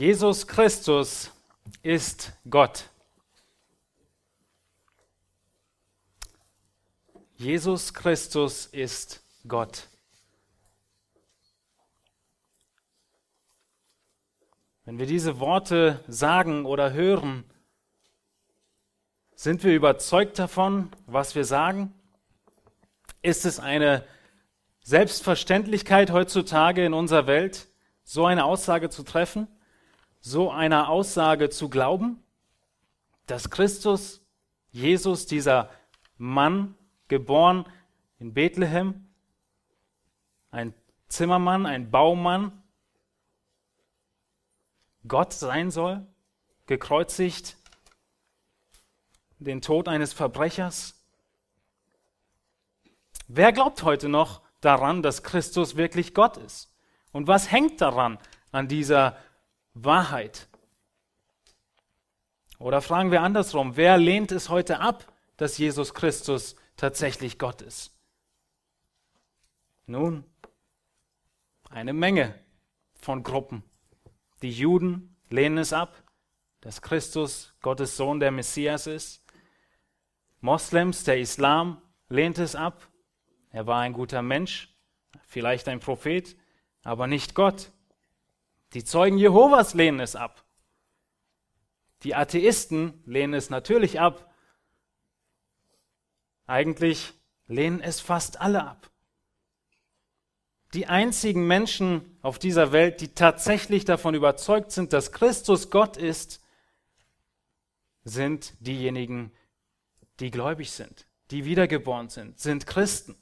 Jesus Christus ist Gott. Jesus Christus ist Gott. Wenn wir diese Worte sagen oder hören, sind wir überzeugt davon, was wir sagen? Ist es eine Selbstverständlichkeit heutzutage in unserer Welt, so eine Aussage zu treffen, so einer Aussage zu glauben, dass Christus, Jesus, dieser Mann, geboren in Bethlehem, ein Zimmermann, ein Baumann, Gott sein soll, gekreuzigt, den Tod eines Verbrechers? Wer glaubt heute noch daran, dass Christus wirklich Gott ist? Und was hängt daran, an dieser Wahrheit? Oder fragen wir andersrum, wer lehnt es heute ab, dass Jesus Christus tatsächlich Gott ist? Nun, eine Menge von Gruppen. Die Juden lehnen es ab, dass Christus Gottes Sohn, der Messias ist. Moslems, der Islam lehnt es ab. Er war ein guter Mensch, vielleicht ein Prophet, aber nicht Gott. Die Zeugen Jehovas lehnen es ab. Die Atheisten lehnen es natürlich ab. Eigentlich lehnen es fast alle ab. Die einzigen Menschen auf dieser Welt, die tatsächlich davon überzeugt sind, dass Christus Gott ist, sind diejenigen, die gläubig sind, die wiedergeboren sind, sind Christen.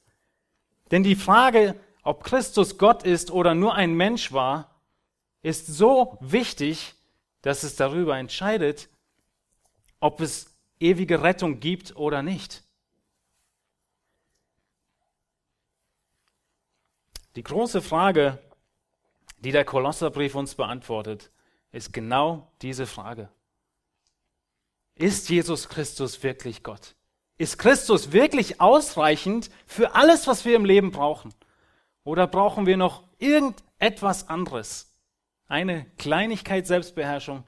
Denn die Frage, ob Christus Gott ist oder nur ein Mensch war, ist so wichtig, dass es darüber entscheidet, ob es ewige Rettung gibt oder nicht. Die große Frage, die der Kolosserbrief uns beantwortet, ist genau diese Frage. Ist Jesus Christus wirklich Gott? Ist Christus wirklich ausreichend für alles, was wir im Leben brauchen? Oder brauchen wir noch irgendetwas anderes? Eine Kleinigkeit Selbstbeherrschung,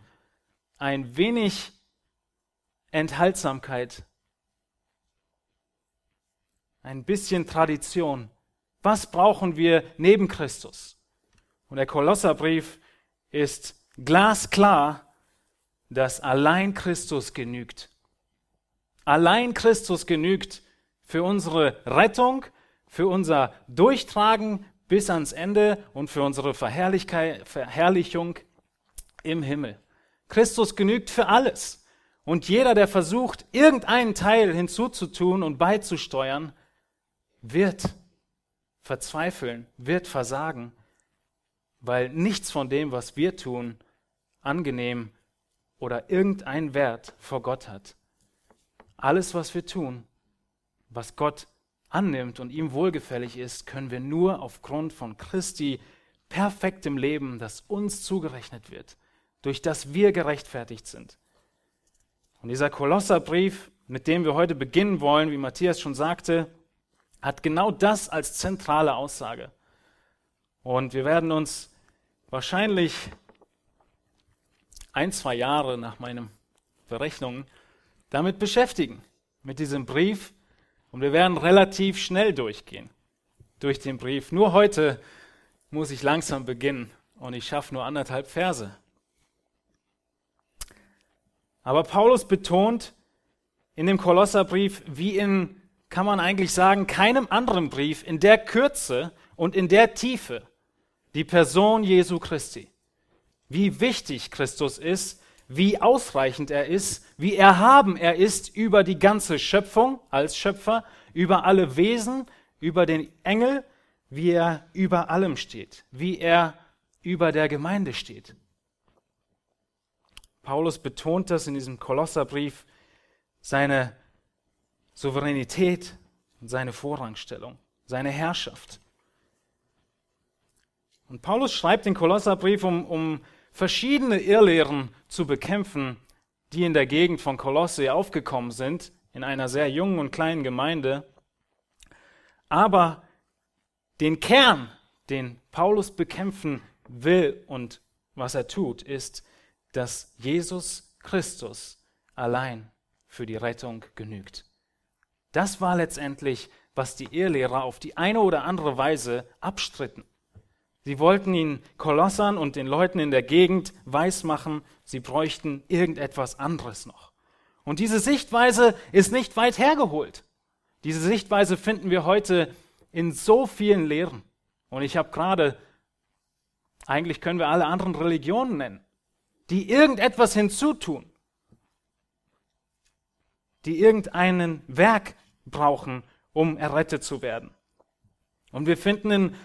ein wenig Enthaltsamkeit, ein bisschen Tradition, was brauchen wir neben Christus? Und der Kolosserbrief ist glasklar, dass allein Christus genügt. Allein Christus genügt für unsere Rettung, für unser Durchtragen bis ans Ende und für unsere Verherrlichung im Himmel. Christus genügt für alles. Und jeder, der versucht, irgendeinen Teil hinzuzutun und beizusteuern, wird verzweifeln, wird versagen, weil nichts von dem, was wir tun, angenehm oder irgendeinen Wert vor Gott hat. Alles, was wir tun, was Gott annimmt und ihm wohlgefällig ist, können wir nur aufgrund von Christi perfektem Leben, das uns zugerechnet wird, durch das wir gerechtfertigt sind. Und dieser Kolosserbrief, mit dem wir heute beginnen wollen, wie Matthias schon sagte, hat genau das als zentrale Aussage. Und wir werden uns wahrscheinlich ein, zwei Jahre nach meinen Berechnungen damit beschäftigen, mit diesem Brief. Und wir werden relativ schnell durchgehen durch den Brief. Nur heute muss ich langsam beginnen und ich schaffe nur anderthalb Verse. Aber Paulus betont in dem Kolosserbrief wie in kann man eigentlich sagen, keinem anderen Brief in der Kürze und in der Tiefe die Person Jesu Christi. Wie wichtig Christus ist, wie ausreichend er ist, wie erhaben er ist über die ganze Schöpfung als Schöpfer, über alle Wesen, über den Engel, wie er über allem steht, wie er über der Gemeinde steht. Paulus betont das in diesem Kolosserbrief, seine Souveränität und seine Vorrangstellung, seine Herrschaft. Und Paulus schreibt den Kolosserbrief, um, um verschiedene Irrlehren zu bekämpfen, die in der Gegend von Kolosse aufgekommen sind, in einer sehr jungen und kleinen Gemeinde. Aber den Kern, den Paulus bekämpfen will und was er tut, ist, dass Jesus Christus allein für die Rettung genügt. Das war letztendlich, was die Irrlehrer auf die eine oder andere Weise abstritten. Sie wollten ihn Kolossern und den Leuten in der Gegend weismachen, sie bräuchten irgendetwas anderes noch. Und diese Sichtweise ist nicht weit hergeholt. Diese Sichtweise finden wir heute in so vielen Lehren. Und ich habe gerade, eigentlich können wir alle anderen Religionen nennen, die irgendetwas hinzutun, die irgendeinen Werk brauchen, um errettet zu werden. Und wir finden in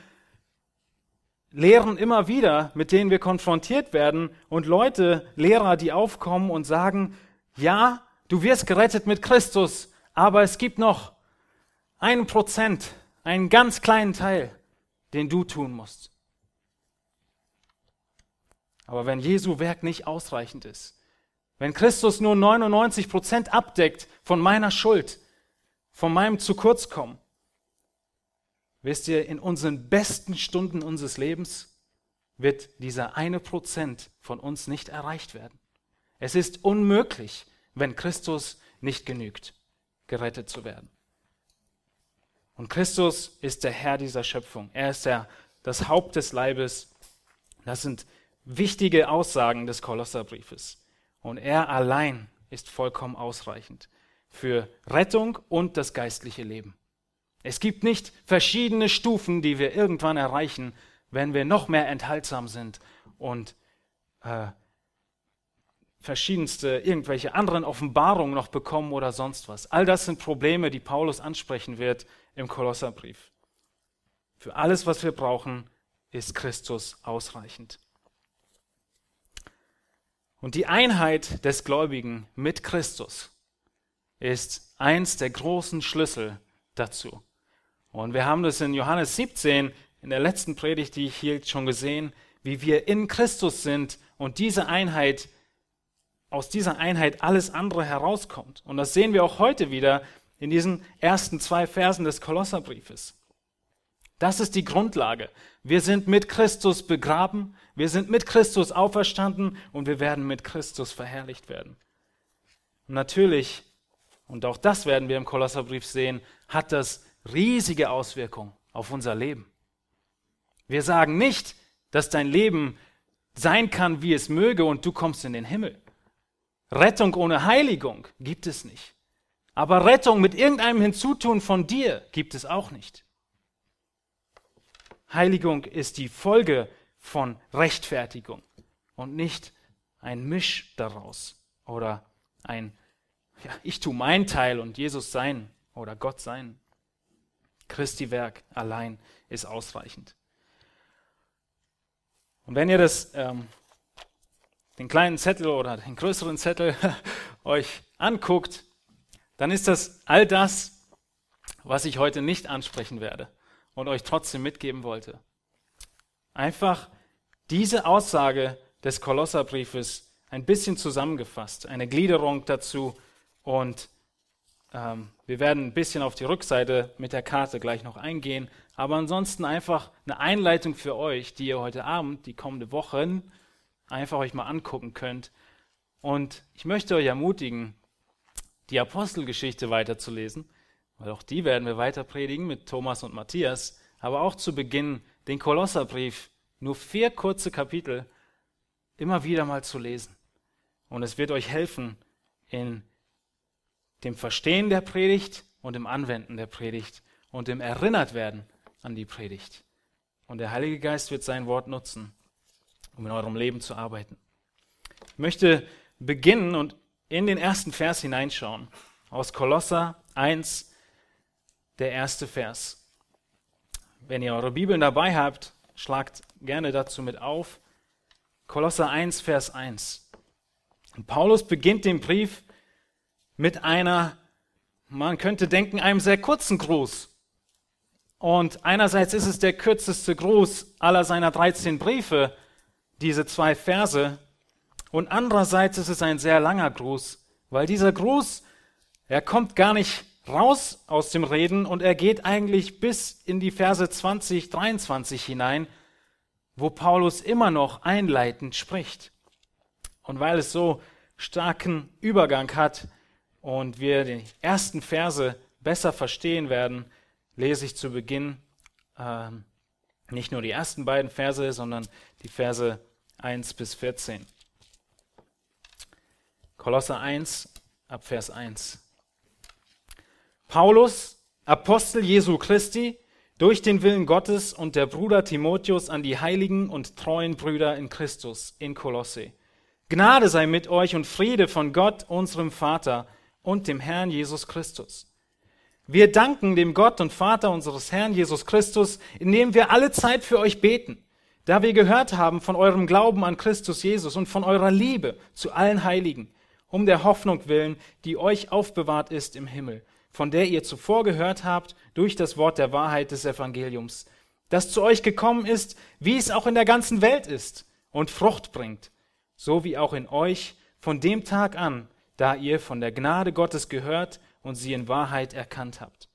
Lehren immer wieder, mit denen wir konfrontiert werden und Leute, Lehrer, die aufkommen und sagen, ja, du wirst gerettet mit Christus, aber es gibt noch ein Prozent, einen ganz kleinen Teil, den du tun musst. Aber wenn Jesu Werk nicht ausreichend ist, wenn Christus nur 99 Prozent abdeckt von meiner Schuld, von meinem zu kurz kommen, wisst ihr, in unseren besten Stunden unseres Lebens wird dieser eine Prozent von uns nicht erreicht werden. Es ist unmöglich, wenn Christus nicht genügt, gerettet zu werden. Und Christus ist der Herr dieser Schöpfung. Er ist der, das Haupt des Leibes. Das sind wichtige Aussagen des Kolosserbriefes. Und er allein ist vollkommen ausreichend für Rettung und das geistliche Leben. Es gibt nicht verschiedene Stufen, die wir irgendwann erreichen, wenn wir noch mehr enthaltsam sind und äh, verschiedenste irgendwelche anderen Offenbarungen noch bekommen oder sonst was. All das sind Probleme, die Paulus ansprechen wird im Kolosserbrief. Für alles, was wir brauchen, ist Christus ausreichend. Und die Einheit des Gläubigen mit Christus ist eins der großen Schlüssel dazu. Und wir haben das in Johannes 17, in der letzten Predigt, die ich hielt, schon gesehen, wie wir in Christus sind und diese Einheit, aus dieser Einheit alles andere herauskommt. Und das sehen wir auch heute wieder in diesen ersten zwei Versen des Kolosserbriefes. Das ist die Grundlage. Wir sind mit Christus begraben, wir sind mit Christus auferstanden und wir werden mit Christus verherrlicht werden. Und natürlich, und auch das werden wir im Kolosserbrief sehen, hat das riesige Auswirkungen auf unser Leben. Wir sagen nicht, dass dein Leben sein kann, wie es möge und du kommst in den Himmel. Rettung ohne Heiligung gibt es nicht. Aber Rettung mit irgendeinem Hinzutun von dir gibt es auch nicht. Heiligung ist die Folge von Rechtfertigung und nicht ein Misch daraus oder ein, ja, ich tue mein Teil und Jesus sein oder Gott sein. Christi Werk allein ist ausreichend. Und wenn ihr das, ähm, den kleinen Zettel oder den größeren Zettel euch anguckt, dann ist das all das, was ich heute nicht ansprechen werde und euch trotzdem mitgeben wollte. Einfach diese Aussage des Kolosserbriefes ein bisschen zusammengefasst, eine Gliederung dazu und ähm, wir werden ein bisschen auf die Rückseite mit der Karte gleich noch eingehen, aber ansonsten einfach eine Einleitung für euch, die ihr heute Abend, die kommende Wochen, einfach euch mal angucken könnt. Und ich möchte euch ermutigen, die Apostelgeschichte weiterzulesen, weil auch die werden wir weiter predigen mit Thomas und Matthias, aber auch zu Beginn den Kolosserbrief nur vier kurze Kapitel immer wieder mal zu lesen. Und es wird euch helfen in dem Verstehen der Predigt und im Anwenden der Predigt und im Erinnertwerden an die Predigt. Und der Heilige Geist wird sein Wort nutzen, um in eurem Leben zu arbeiten. Ich möchte beginnen und in den ersten Vers hineinschauen. Aus Kolosser 1, der erste Vers. Wenn ihr eure Bibeln dabei habt, schlagt gerne dazu mit auf. Kolosser 1, Vers 1. Und Paulus beginnt den Brief mit einer, man könnte denken, einem sehr kurzen Gruß. Und einerseits ist es der kürzeste Gruß aller seiner 13 Briefe, diese zwei Verse. Und andererseits ist es ein sehr langer Gruß, weil dieser Gruß, er kommt gar nicht raus aus dem Reden und er geht eigentlich bis in die Verse 20, 23 hinein, wo Paulus immer noch einleitend spricht. Und weil es so starken Übergang hat und wir die ersten Verse besser verstehen werden, lese ich zu Beginn äh, nicht nur die ersten beiden Verse, sondern die Verse 1 bis 14. Kolosser 1 ab Vers 1. Paulus, Apostel Jesu Christi, durch den Willen Gottes und der Bruder Timotheus an die heiligen und treuen Brüder in Christus in Kolosse. Gnade sei mit euch und Friede von Gott, unserem Vater und dem Herrn Jesus Christus. Wir danken dem Gott und Vater unseres Herrn Jesus Christus, indem wir alle Zeit für euch beten, da wir gehört haben von eurem Glauben an Christus Jesus und von eurer Liebe zu allen Heiligen, um der Hoffnung willen, die euch aufbewahrt ist im Himmel, von der ihr zuvor gehört habt durch das Wort der Wahrheit des Evangeliums, das zu euch gekommen ist, wie es auch in der ganzen Welt ist und Frucht bringt, so wie auch in euch von dem Tag an, da ihr von der Gnade Gottes gehört und sie in Wahrheit erkannt habt.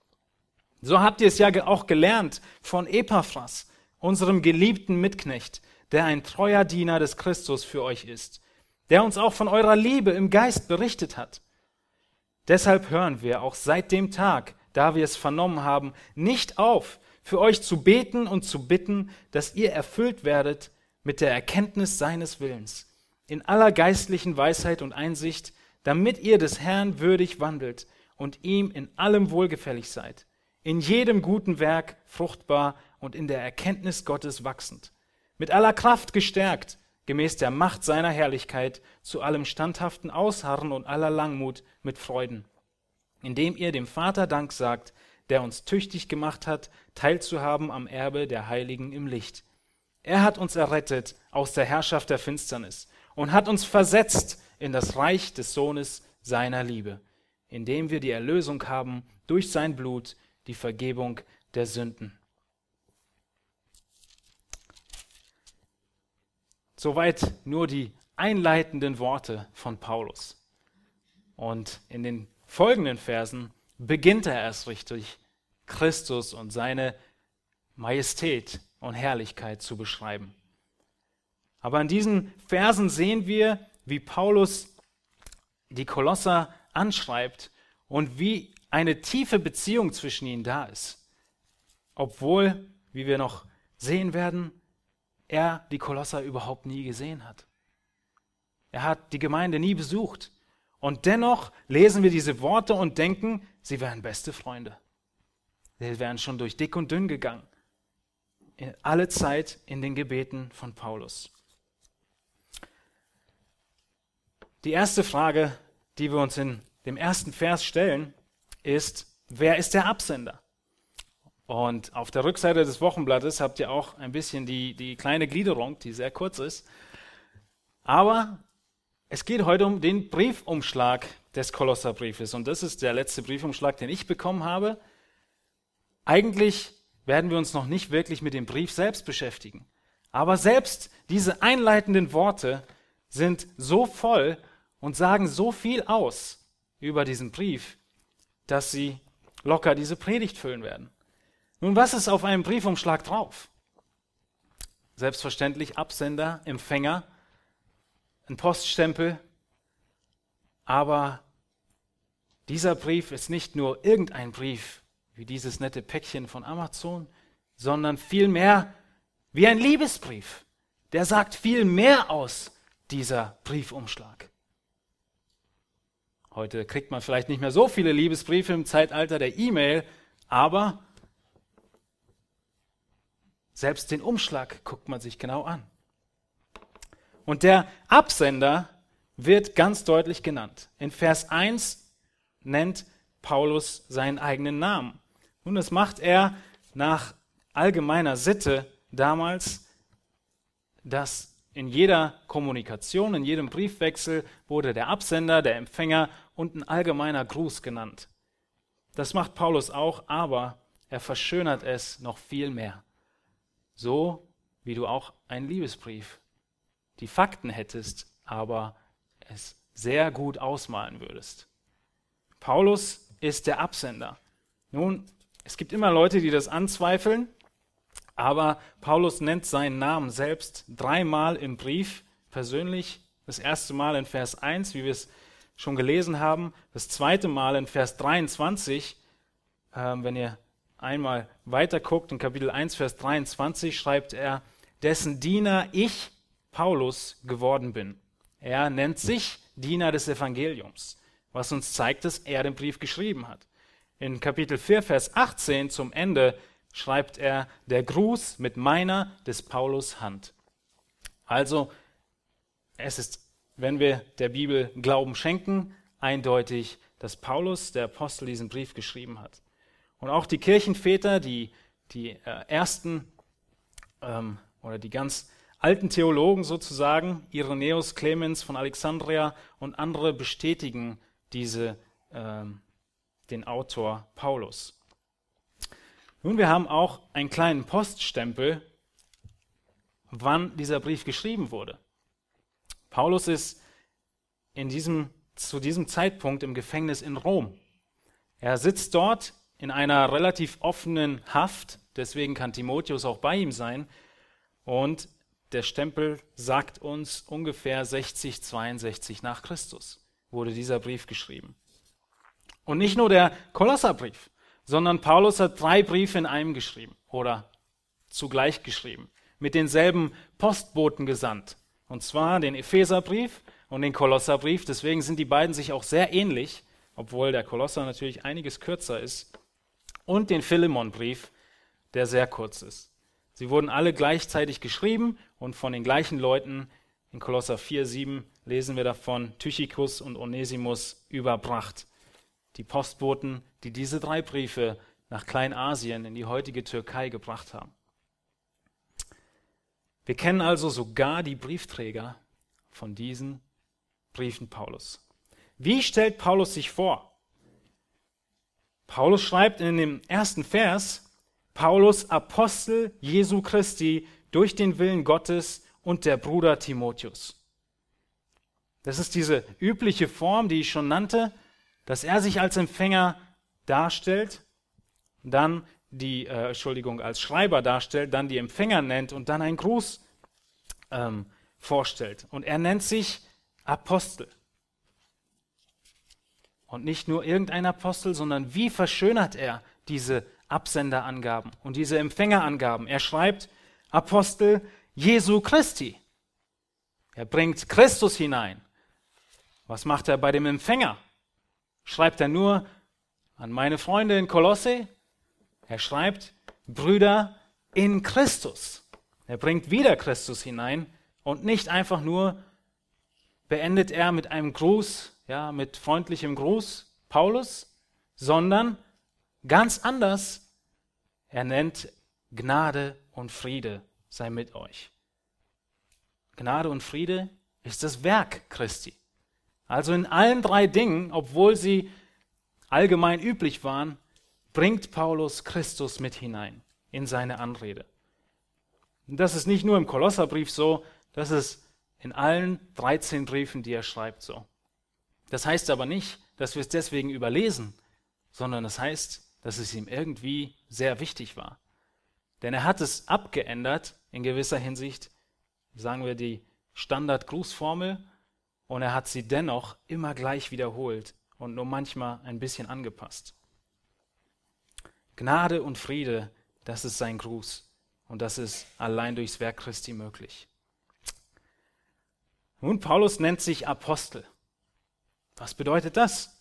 So habt ihr es ja auch gelernt von Epaphras, unserem geliebten Mitknecht, der ein treuer Diener des Christus für euch ist, der uns auch von eurer Liebe im Geist berichtet hat. Deshalb hören wir auch seit dem Tag, da wir es vernommen haben, nicht auf, für euch zu beten und zu bitten, dass ihr erfüllt werdet mit der Erkenntnis seines Willens, in aller geistlichen Weisheit und Einsicht, damit ihr des Herrn würdig wandelt, und ihm in allem wohlgefällig seid, in jedem guten Werk fruchtbar und in der Erkenntnis Gottes wachsend, mit aller Kraft gestärkt, gemäß der Macht seiner Herrlichkeit, zu allem standhaften Ausharren und aller Langmut mit Freuden, indem ihr dem Vater Dank sagt, der uns tüchtig gemacht hat, teilzuhaben am Erbe der Heiligen im Licht. Er hat uns errettet aus der Herrschaft der Finsternis und hat uns versetzt in das Reich des Sohnes seiner Liebe indem wir die Erlösung haben durch sein Blut, die Vergebung der Sünden. Soweit nur die einleitenden Worte von Paulus. Und in den folgenden Versen beginnt er erst richtig, Christus und seine Majestät und Herrlichkeit zu beschreiben. Aber in diesen Versen sehen wir, wie Paulus die Kolosser anschreibt und wie eine tiefe Beziehung zwischen ihnen da ist. Obwohl, wie wir noch sehen werden, er die Kolosser überhaupt nie gesehen hat. Er hat die Gemeinde nie besucht. Und dennoch lesen wir diese Worte und denken, sie wären beste Freunde. Sie wären schon durch dick und dünn gegangen. Alle Zeit in den Gebeten von Paulus. Die erste Frage, die wir uns in dem ersten Vers stellen, ist, wer ist der Absender? Und auf der Rückseite des Wochenblattes habt ihr auch ein bisschen die, die kleine Gliederung, die sehr kurz ist. Aber es geht heute um den Briefumschlag des Kolosserbriefes. Und das ist der letzte Briefumschlag, den ich bekommen habe. Eigentlich werden wir uns noch nicht wirklich mit dem Brief selbst beschäftigen. Aber selbst diese einleitenden Worte sind so voll und sagen so viel aus über diesen Brief, dass sie locker diese Predigt füllen werden. Nun, was ist auf einem Briefumschlag drauf? Selbstverständlich Absender, Empfänger, ein Poststempel, aber dieser Brief ist nicht nur irgendein Brief, wie dieses nette Päckchen von Amazon, sondern vielmehr wie ein Liebesbrief. Der sagt viel mehr aus, dieser Briefumschlag. Heute kriegt man vielleicht nicht mehr so viele Liebesbriefe im Zeitalter der E-Mail, aber selbst den Umschlag guckt man sich genau an. Und der Absender wird ganz deutlich genannt. In Vers 1 nennt Paulus seinen eigenen Namen. Nun, das macht er nach allgemeiner Sitte damals, dass in jeder Kommunikation, in jedem Briefwechsel wurde der Absender, der Empfänger und ein allgemeiner Gruß genannt. Das macht Paulus auch, aber er verschönert es noch viel mehr. So wie du auch einen Liebesbrief die Fakten hättest, aber es sehr gut ausmalen würdest. Paulus ist der Absender. Nun, es gibt immer Leute, die das anzweifeln, Aber Paulus nennt seinen Namen selbst dreimal im Brief persönlich. Das erste Mal in Vers 1, wie wir es schon gelesen haben. Das zweite Mal in Vers 23, äh, wenn ihr einmal weiter guckt, in Kapitel 1, Vers 23 schreibt er, dessen Diener ich, Paulus, geworden bin. Er nennt sich Diener des Evangeliums, was uns zeigt, dass er den Brief geschrieben hat. In Kapitel 4, Vers 18 zum Ende schreibt er, der Gruß mit meiner des Paulus Hand. Also, es ist, wenn wir der Bibel Glauben schenken, eindeutig, dass Paulus, der Apostel, diesen Brief geschrieben hat. Und auch die Kirchenväter, die, die äh, ersten ähm, oder die ganz alten Theologen sozusagen, Irenäus, Clemens von Alexandria und andere bestätigen diese, ähm, den Autor Paulus. Nun, wir haben auch einen kleinen Poststempel, wann dieser Brief geschrieben wurde. Paulus ist in diesem, zu diesem Zeitpunkt im Gefängnis in Rom. Er sitzt dort in einer relativ offenen Haft, deswegen kann Timotheus auch bei ihm sein. Und der Stempel sagt uns ungefähr 60, 62 nach Christus wurde dieser Brief geschrieben. Und nicht nur der Kolosserbrief, sondern Paulus hat drei Briefe in einem geschrieben oder zugleich geschrieben, mit denselben Postboten gesandt. Und zwar den Epheserbrief und den Kolosserbrief. Deswegen sind die beiden sich auch sehr ähnlich, obwohl der Kolosser natürlich einiges kürzer ist. Und den Philemonbrief, der sehr kurz ist. Sie wurden alle gleichzeitig geschrieben und von den gleichen Leuten. In Kolosser 4, 7 lesen wir davon, Tychicus und Onesimus überbracht die Postboten, die diese drei Briefe nach Kleinasien in die heutige Türkei gebracht haben. Wir kennen also sogar die Briefträger von diesen Briefen Paulus. Wie stellt Paulus sich vor? Paulus schreibt in dem ersten Vers, Paulus Apostel Jesu Christi durch den Willen Gottes und der Bruder Timotheus. Das ist diese übliche Form, die ich schon nannte, dass er sich als Empfänger darstellt, dann die, äh, Entschuldigung, als Schreiber darstellt, dann die Empfänger nennt und dann einen Gruß ähm, vorstellt. Und er nennt sich Apostel. Und nicht nur irgendein Apostel, sondern wie verschönert er diese Absenderangaben und diese Empfängerangaben. Er schreibt Apostel Jesu Christi. Er bringt Christus hinein. Was macht er bei dem Empfänger? Schreibt er nur an meine Freunde in Kolosse. Er schreibt Brüder in Christus. Er bringt wieder Christus hinein und nicht einfach nur beendet er mit einem Gruß, ja, mit freundlichem Gruß Paulus, sondern ganz anders. Er nennt Gnade und Friede sei mit euch. Gnade und Friede ist das Werk Christi. Also in allen drei Dingen, obwohl sie allgemein üblich waren, bringt Paulus Christus mit hinein in seine Anrede. Und das ist nicht nur im Kolosserbrief so, das ist in allen 13 Briefen, die er schreibt, so. Das heißt aber nicht, dass wir es deswegen überlesen, sondern das heißt, dass es ihm irgendwie sehr wichtig war. Denn er hat es abgeändert in gewisser Hinsicht, sagen wir die Standard-Grußformel, und er hat sie dennoch immer gleich wiederholt und nur manchmal ein bisschen angepasst. Gnade und Friede, das ist sein Gruß und das ist allein durchs Werk Christi möglich. Nun, Paulus nennt sich Apostel. Was bedeutet das?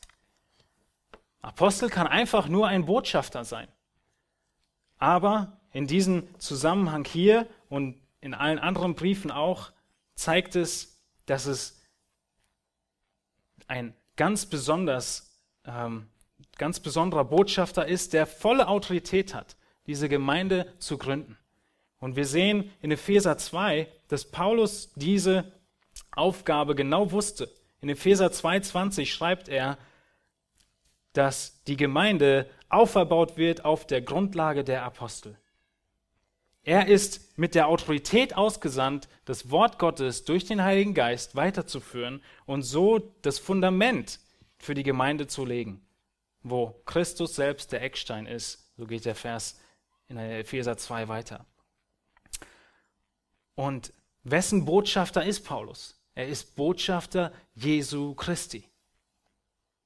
Apostel kann einfach nur ein Botschafter sein. Aber in diesem Zusammenhang hier und in allen anderen Briefen auch zeigt es, dass es ein ganz besonders, ähm, ganz besonderer Botschafter ist, der volle Autorität hat, diese Gemeinde zu gründen. Und wir sehen in Epheser 2, dass Paulus diese Aufgabe genau wusste. In Epheser 2,20 schreibt er, dass die Gemeinde auferbaut wird auf der Grundlage der Apostel. Er ist mit der Autorität ausgesandt, das Wort Gottes durch den Heiligen Geist weiterzuführen und so das Fundament für die Gemeinde zu legen, wo Christus selbst der Eckstein ist. So geht der Vers in Epheser 2 weiter. Und wessen Botschafter ist Paulus? Er ist Botschafter Jesu Christi.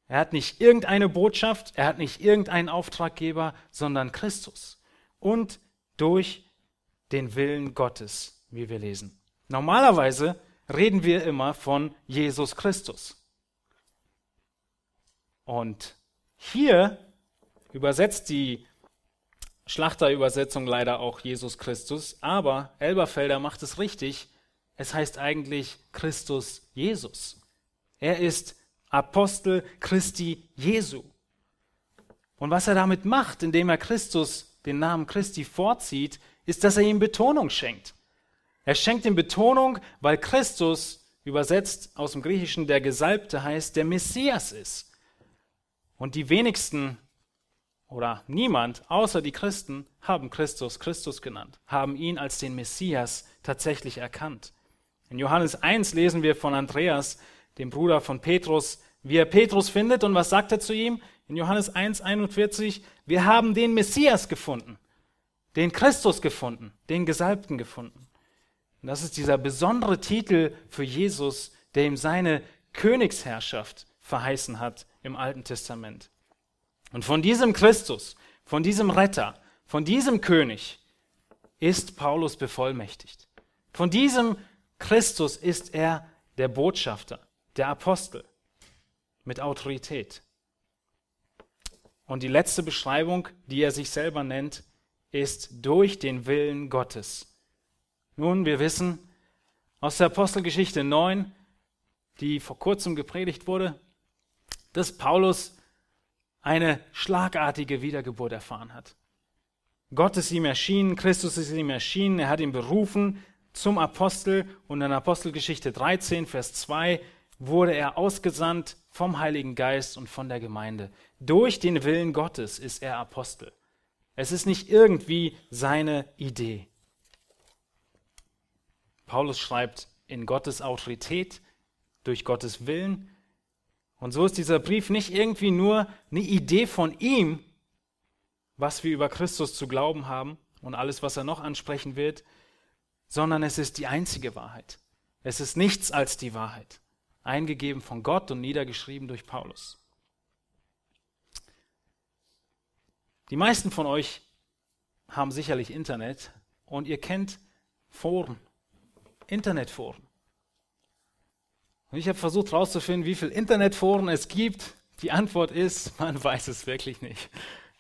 Er hat nicht irgendeine Botschaft, er hat nicht irgendeinen Auftraggeber, sondern Christus. Und durch den Willen Gottes, wie wir lesen. Normalerweise reden wir immer von Jesus Christus. Und hier übersetzt die Schlachterübersetzung leider auch Jesus Christus, aber Elberfelder macht es richtig. Es heißt eigentlich Christus Jesus. Er ist Apostel Christi Jesu. Und was er damit macht, indem er Christus den Namen Christi vorzieht, ist, dass er ihm Betonung schenkt. Er schenkt ihm Betonung, weil Christus, übersetzt aus dem Griechischen der Gesalbte heißt, der Messias ist. Und die wenigsten oder niemand außer die Christen haben Christus Christus genannt, haben ihn als den Messias tatsächlich erkannt. In Johannes 1 lesen wir von Andreas, dem Bruder von Petrus, wie er Petrus findet und was sagt er zu ihm? In Johannes 1, 41, wir haben den Messias gefunden, den Christus gefunden, den Gesalbten gefunden. Und das ist dieser besondere Titel für Jesus, der ihm seine Königsherrschaft verheißen hat im Alten Testament. Und von diesem Christus, von diesem Retter, von diesem König ist Paulus bevollmächtigt. Von diesem Christus ist er der Botschafter, der Apostel mit Autorität. Und die letzte Beschreibung, die er sich selber nennt, ist durch den Willen Gottes. Nun, wir wissen aus der Apostelgeschichte 9, die vor kurzem gepredigt wurde, dass Paulus eine schlagartige Wiedergeburt erfahren hat. Gott ist ihm erschienen, Christus ist ihm erschienen, er hat ihn berufen zum Apostel und in Apostelgeschichte 13, Vers 2 wurde er ausgesandt vom Heiligen Geist und von der Gemeinde. Durch den Willen Gottes ist er Apostel. Es ist nicht irgendwie seine Idee. Paulus schreibt in Gottes Autorität, durch Gottes Willen und so ist dieser Brief nicht irgendwie nur eine Idee von ihm, was wir über Christus zu glauben haben und alles, was er noch ansprechen wird, sondern es ist die einzige Wahrheit. Es ist nichts als die Wahrheit, eingegeben von Gott und niedergeschrieben durch Paulus. Die meisten von euch haben sicherlich Internet und ihr kennt Foren, Internetforen. Und ich habe versucht herauszufinden, wie viele Internetforen es gibt. Die Antwort ist, man weiß es wirklich nicht.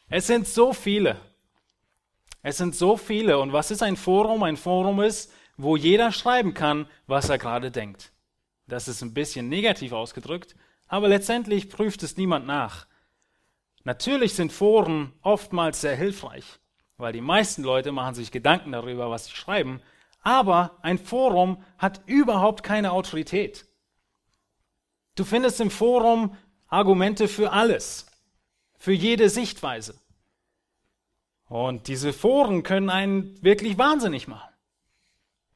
Es sind so viele. Es sind so viele. Und was ist ein Forum? Ein Forum ist, wo jeder schreiben kann, was er gerade denkt. Das ist ein bisschen negativ ausgedrückt, aber letztendlich prüft es niemand nach. Natürlich sind Foren oftmals sehr hilfreich, weil die meisten Leute machen sich Gedanken darüber, was sie schreiben, aber ein Forum hat überhaupt keine Autorität. Du findest im Forum Argumente für alles, für jede Sichtweise. Und diese Foren können einen wirklich wahnsinnig machen,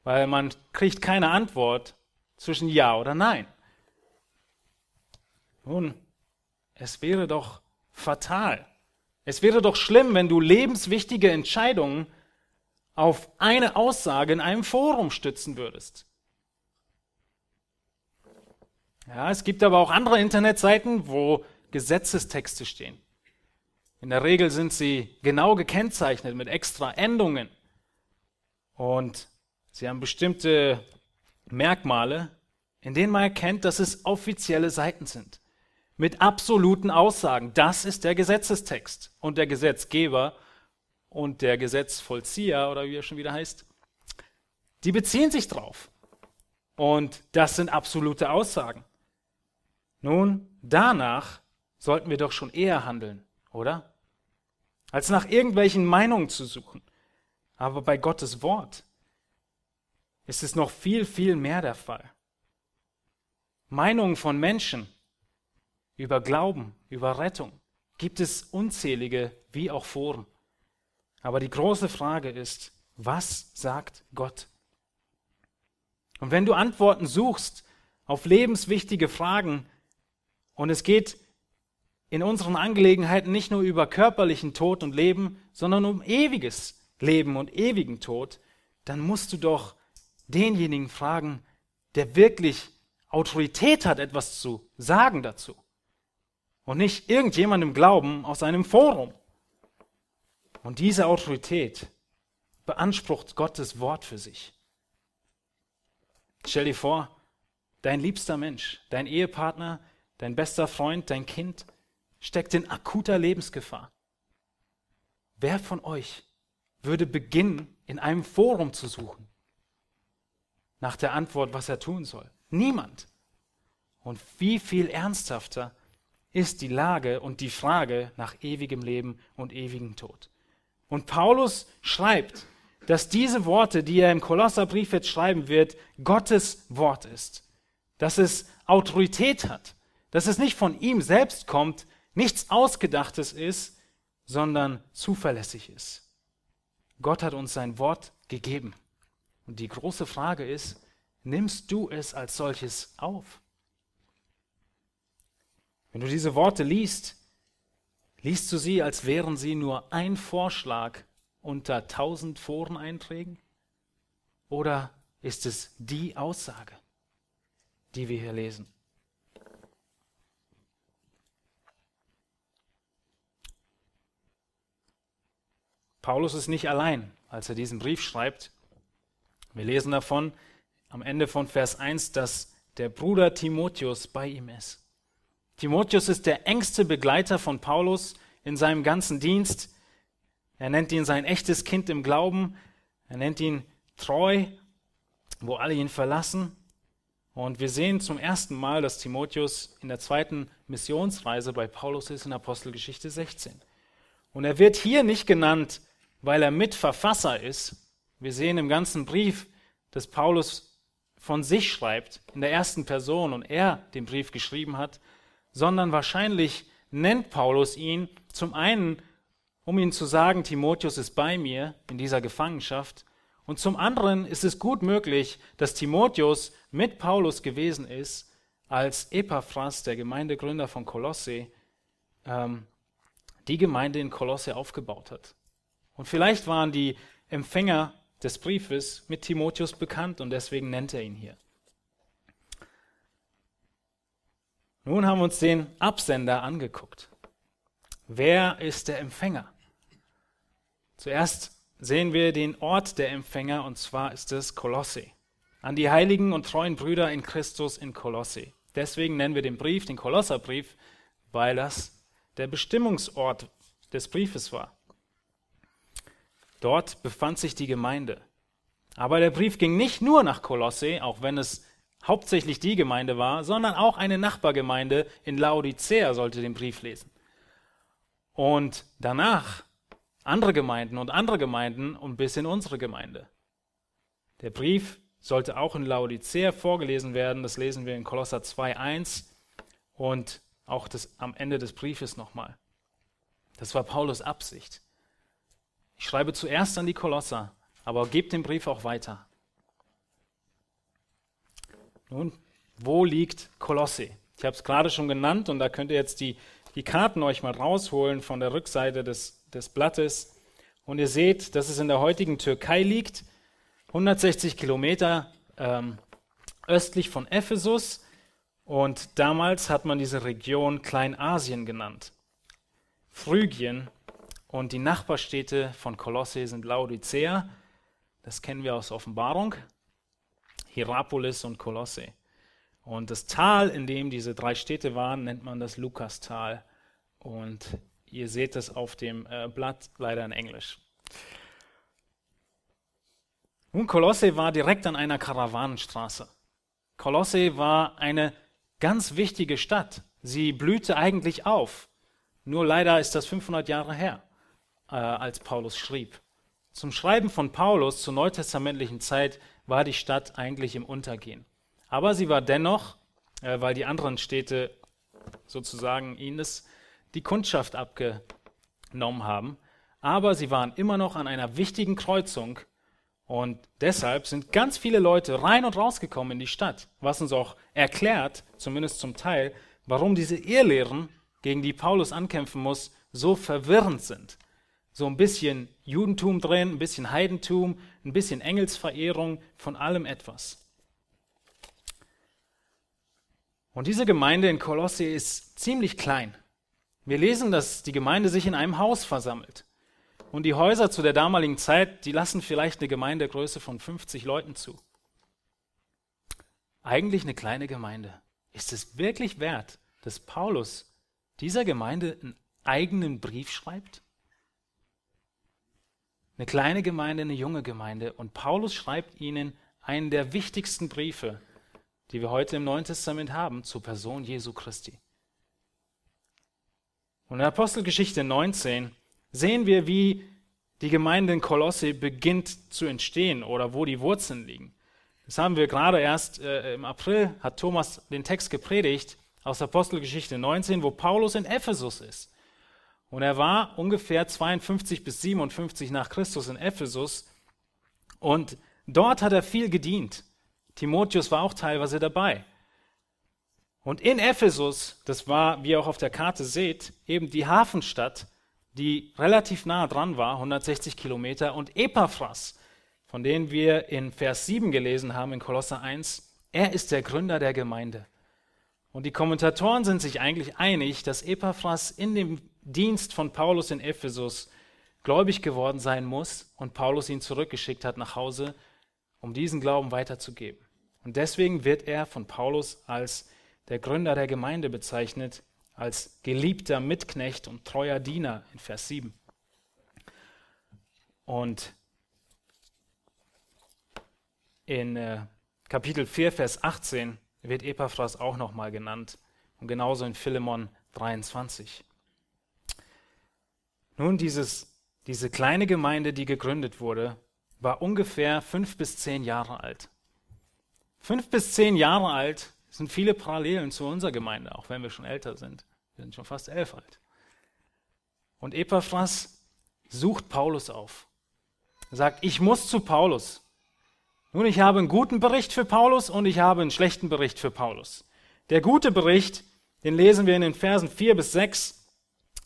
weil man kriegt keine Antwort zwischen Ja oder Nein. Nun, es wäre doch fatal. Es wäre doch schlimm, wenn du lebenswichtige Entscheidungen auf eine Aussage in einem Forum stützen würdest. Ja, es gibt aber auch andere Internetseiten, wo Gesetzestexte stehen. In der Regel sind sie genau gekennzeichnet mit extra Endungen. Und sie haben bestimmte Merkmale, in denen man erkennt, dass es offizielle Seiten sind. Mit absoluten Aussagen. Das ist der Gesetzestext. Und der Gesetzgeber und der Gesetzvollzieher, oder wie er schon wieder heißt, die beziehen sich drauf. Und das sind absolute Aussagen. Nun, danach sollten wir doch schon eher handeln, oder? Als nach irgendwelchen Meinungen zu suchen. Aber bei Gottes Wort ist es noch viel, viel mehr der Fall. Meinungen von Menschen über Glauben, über Rettung gibt es unzählige wie auch Foren. Aber die große Frage ist, was sagt Gott? Und wenn du Antworten suchst auf lebenswichtige Fragen, und es geht in unseren Angelegenheiten nicht nur über körperlichen Tod und Leben, sondern um ewiges Leben und ewigen Tod, dann musst du doch denjenigen fragen, der wirklich Autorität hat, etwas zu sagen dazu. Und nicht irgendjemandem glauben aus einem Forum. Und diese Autorität beansprucht Gottes Wort für sich. Stell dir vor, dein liebster Mensch, dein Ehepartner, dein bester Freund, dein Kind steckt in akuter Lebensgefahr. Wer von euch würde beginnen, in einem Forum zu suchen? Nach der Antwort, was er tun soll. Niemand. Und wie viel ernsthafter ist die Lage und die Frage nach ewigem Leben und ewigem Tod. Und Paulus schreibt, dass diese Worte, die er im Kolosserbrief jetzt schreiben wird, Gottes Wort ist. Dass es Autorität hat. Dass es nicht von ihm selbst kommt, nichts Ausgedachtes ist, sondern zuverlässig ist. Gott hat uns sein Wort gegeben. Und die große Frage ist, nimmst du es als solches auf? Wenn du diese Worte liest, liest du sie, als wären sie nur ein Vorschlag unter tausend Foreneinträgen? Oder ist es die Aussage, die wir hier lesen? Paulus ist nicht allein, als er diesen Brief schreibt. Wir lesen davon am Ende von Vers 1, dass der Bruder Timotheus bei ihm ist. Timotheus ist der engste Begleiter von Paulus in seinem ganzen Dienst. Er nennt ihn sein echtes Kind im Glauben. Er nennt ihn treu, wo alle ihn verlassen. Und wir sehen zum ersten Mal, dass Timotheus in der zweiten Missionsreise bei Paulus ist in Apostelgeschichte 16. Und er wird hier nicht genannt weil er Mitverfasser ist. Wir sehen im ganzen Brief, dass Paulus von sich schreibt, in der ersten Person und er den Brief geschrieben hat, sondern wahrscheinlich nennt Paulus ihn zum einen, um ihm zu sagen, Timotheus ist bei mir in dieser Gefangenschaft, und zum anderen ist es gut möglich, dass Timotheus mit Paulus gewesen ist, als Epaphras, der Gemeindegründer von Kolosse, ähm, die Gemeinde in Kolosse aufgebaut hat. Und vielleicht waren die Empfänger des Briefes mit Timotheus bekannt und deswegen nennt er ihn hier. Nun haben wir uns den Absender angeguckt. Wer ist der Empfänger? Zuerst sehen wir den Ort der Empfänger und zwar ist es Kolosse. An die heiligen und treuen Brüder in Christus in Kolosse. Deswegen nennen wir den Brief den Kolosserbrief, weil das der Bestimmungsort des Briefes war. Dort befand sich die Gemeinde. Aber der Brief ging nicht nur nach Kolosse, auch wenn es hauptsächlich die Gemeinde war, sondern auch eine Nachbargemeinde in Laodicea sollte den Brief lesen. Und danach andere Gemeinden und andere Gemeinden und bis in unsere Gemeinde. Der Brief sollte auch in Laodicea vorgelesen werden, das lesen wir in Kolosser 2.1 und auch das, am Ende des Briefes nochmal. Das war Paulus Absicht. Ich schreibe zuerst an die Kolosser, aber gebt den Brief auch weiter. Nun, wo liegt Kolosse? Ich habe es gerade schon genannt und da könnt ihr jetzt die, die Karten euch mal rausholen von der Rückseite des, des Blattes. Und ihr seht, dass es in der heutigen Türkei liegt, 160 Kilometer ähm, östlich von Ephesus. Und damals hat man diese Region Kleinasien genannt. Phrygien und die Nachbarstädte von Kolosse sind Laodicea, das kennen wir aus Offenbarung, Hierapolis und Kolosse. Und das Tal, in dem diese drei Städte waren, nennt man das Lukastal. Und ihr seht das auf dem äh, Blatt, leider in Englisch. Nun, Kolosse war direkt an einer Karawanenstraße. Kolosse war eine ganz wichtige Stadt. Sie blühte eigentlich auf. Nur leider ist das 500 Jahre her äh, als Paulus schrieb. Zum Schreiben von Paulus zur neutestamentlichen Zeit war die Stadt eigentlich im Untergehen. Aber sie war dennoch, äh, weil die anderen Städte sozusagen ihnen die Kundschaft abgenommen haben, aber sie waren immer noch an einer wichtigen Kreuzung und deshalb sind ganz viele Leute rein und rausgekommen in die Stadt, was uns auch erklärt, zumindest zum Teil, warum diese Irrlehren, gegen die Paulus ankämpfen muss, so verwirrend sind. So ein bisschen Judentum drin, ein bisschen Heidentum, ein bisschen Engelsverehrung, von allem etwas. Und diese Gemeinde in Kolosse ist ziemlich klein. Wir lesen, dass die Gemeinde sich in einem Haus versammelt. Und die Häuser zu der damaligen Zeit, die lassen vielleicht eine Gemeindegröße von 50 Leuten zu. Eigentlich eine kleine Gemeinde. Ist es wirklich wert, dass Paulus dieser Gemeinde einen eigenen Brief schreibt? Eine kleine Gemeinde, eine junge Gemeinde. Und Paulus schreibt ihnen einen der wichtigsten Briefe, die wir heute im Neuen Testament haben, zur Person Jesu Christi. Und in Apostelgeschichte 19 sehen wir, wie die Gemeinde in Kolosse beginnt zu entstehen oder wo die Wurzeln liegen. Das haben wir gerade erst äh, im April, hat Thomas den Text gepredigt aus Apostelgeschichte 19, wo Paulus in Ephesus ist. Und er war ungefähr 52 bis 57 nach Christus in Ephesus und dort hat er viel gedient. Timotheus war auch teilweise dabei. Und in Ephesus, das war, wie ihr auch auf der Karte seht, eben die Hafenstadt, die relativ nah dran war, 160 Kilometer, und Epaphras, von denen wir in Vers 7 gelesen haben in Kolosser 1, er ist der Gründer der Gemeinde. Und die Kommentatoren sind sich eigentlich einig, dass Epaphras in dem Dienst von Paulus in Ephesus gläubig geworden sein muss und Paulus ihn zurückgeschickt hat nach Hause, um diesen Glauben weiterzugeben. Und deswegen wird er von Paulus als der Gründer der Gemeinde bezeichnet, als geliebter Mitknecht und treuer Diener in Vers 7. Und in äh, Kapitel 4, Vers 18 wird Epaphras auch nochmal genannt und genauso in Philemon 23. Nun, dieses, diese kleine Gemeinde, die gegründet wurde, war ungefähr fünf bis zehn Jahre alt. Fünf bis zehn Jahre alt sind viele Parallelen zu unserer Gemeinde, auch wenn wir schon älter sind. Wir sind schon fast elf alt. Und Epaphras sucht Paulus auf. Er sagt, ich muss zu Paulus. Nun, ich habe einen guten Bericht für Paulus und ich habe einen schlechten Bericht für Paulus. Der gute Bericht, den lesen wir in den Versen 4 bis 6,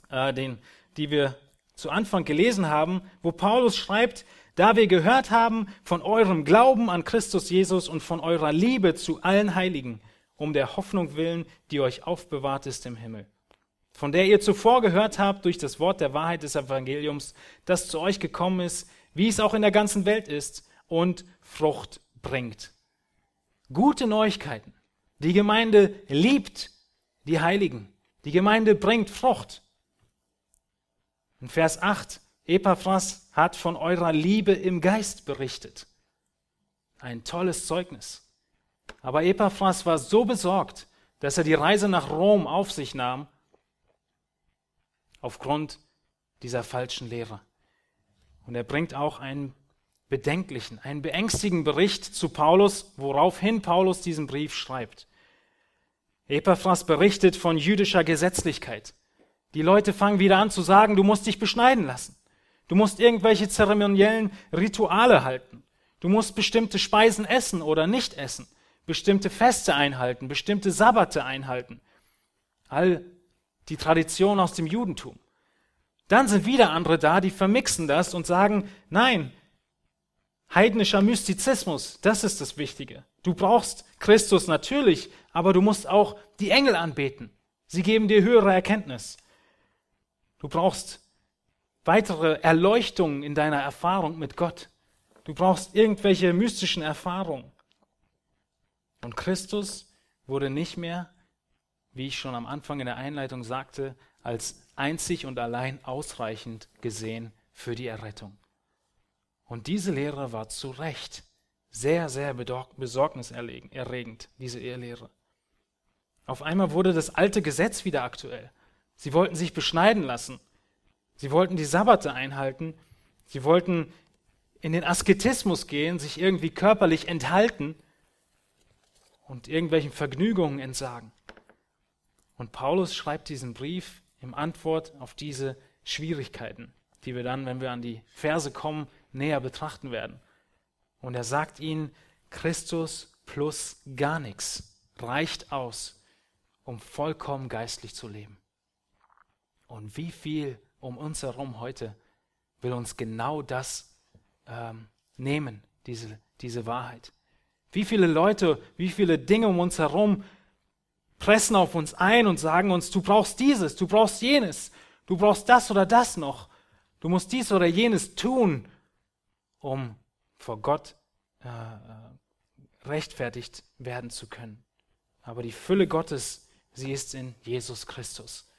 äh, den, die wir zu Anfang gelesen haben, wo Paulus schreibt, da wir gehört haben von eurem Glauben an Christus Jesus und von eurer Liebe zu allen Heiligen, um der Hoffnung willen, die euch aufbewahrt ist im Himmel, von der ihr zuvor gehört habt durch das Wort der Wahrheit des Evangeliums, das zu euch gekommen ist, wie es auch in der ganzen Welt ist und Frucht bringt. Gute Neuigkeiten. Die Gemeinde liebt die Heiligen. Die Gemeinde bringt Frucht. In Vers 8 Epaphras hat von eurer Liebe im Geist berichtet. Ein tolles Zeugnis. Aber Epaphras war so besorgt, dass er die Reise nach Rom auf sich nahm, aufgrund dieser falschen Lehre. Und er bringt auch einen bedenklichen, einen beängstigenden Bericht zu Paulus, woraufhin Paulus diesen Brief schreibt. Epaphras berichtet von jüdischer Gesetzlichkeit. Die Leute fangen wieder an zu sagen, du musst dich beschneiden lassen. Du musst irgendwelche zeremoniellen Rituale halten. Du musst bestimmte Speisen essen oder nicht essen, bestimmte Feste einhalten, bestimmte Sabbate einhalten. All die Tradition aus dem Judentum. Dann sind wieder andere da, die vermixen das und sagen, nein, heidnischer Mystizismus, das ist das Wichtige. Du brauchst Christus natürlich, aber du musst auch die Engel anbeten. Sie geben dir höhere Erkenntnis. Du brauchst weitere Erleuchtungen in deiner Erfahrung mit Gott. Du brauchst irgendwelche mystischen Erfahrungen. Und Christus wurde nicht mehr, wie ich schon am Anfang in der Einleitung sagte, als einzig und allein ausreichend gesehen für die Errettung. Und diese Lehre war zu Recht sehr, sehr besorgniserregend, diese Ehelehre. Auf einmal wurde das alte Gesetz wieder aktuell. Sie wollten sich beschneiden lassen. Sie wollten die Sabbate einhalten. Sie wollten in den Asketismus gehen, sich irgendwie körperlich enthalten und irgendwelchen Vergnügungen entsagen. Und Paulus schreibt diesen Brief im Antwort auf diese Schwierigkeiten, die wir dann, wenn wir an die Verse kommen, näher betrachten werden. Und er sagt ihnen, Christus plus gar nichts reicht aus, um vollkommen geistlich zu leben. Und wie viel um uns herum heute will uns genau das ähm, nehmen, diese, diese Wahrheit. Wie viele Leute, wie viele Dinge um uns herum pressen auf uns ein und sagen uns, du brauchst dieses, du brauchst jenes, du brauchst das oder das noch, du musst dies oder jenes tun, um vor Gott äh, äh rechtfertigt werden zu können. Aber die Fülle Gottes, sie ist in Jesus Christus.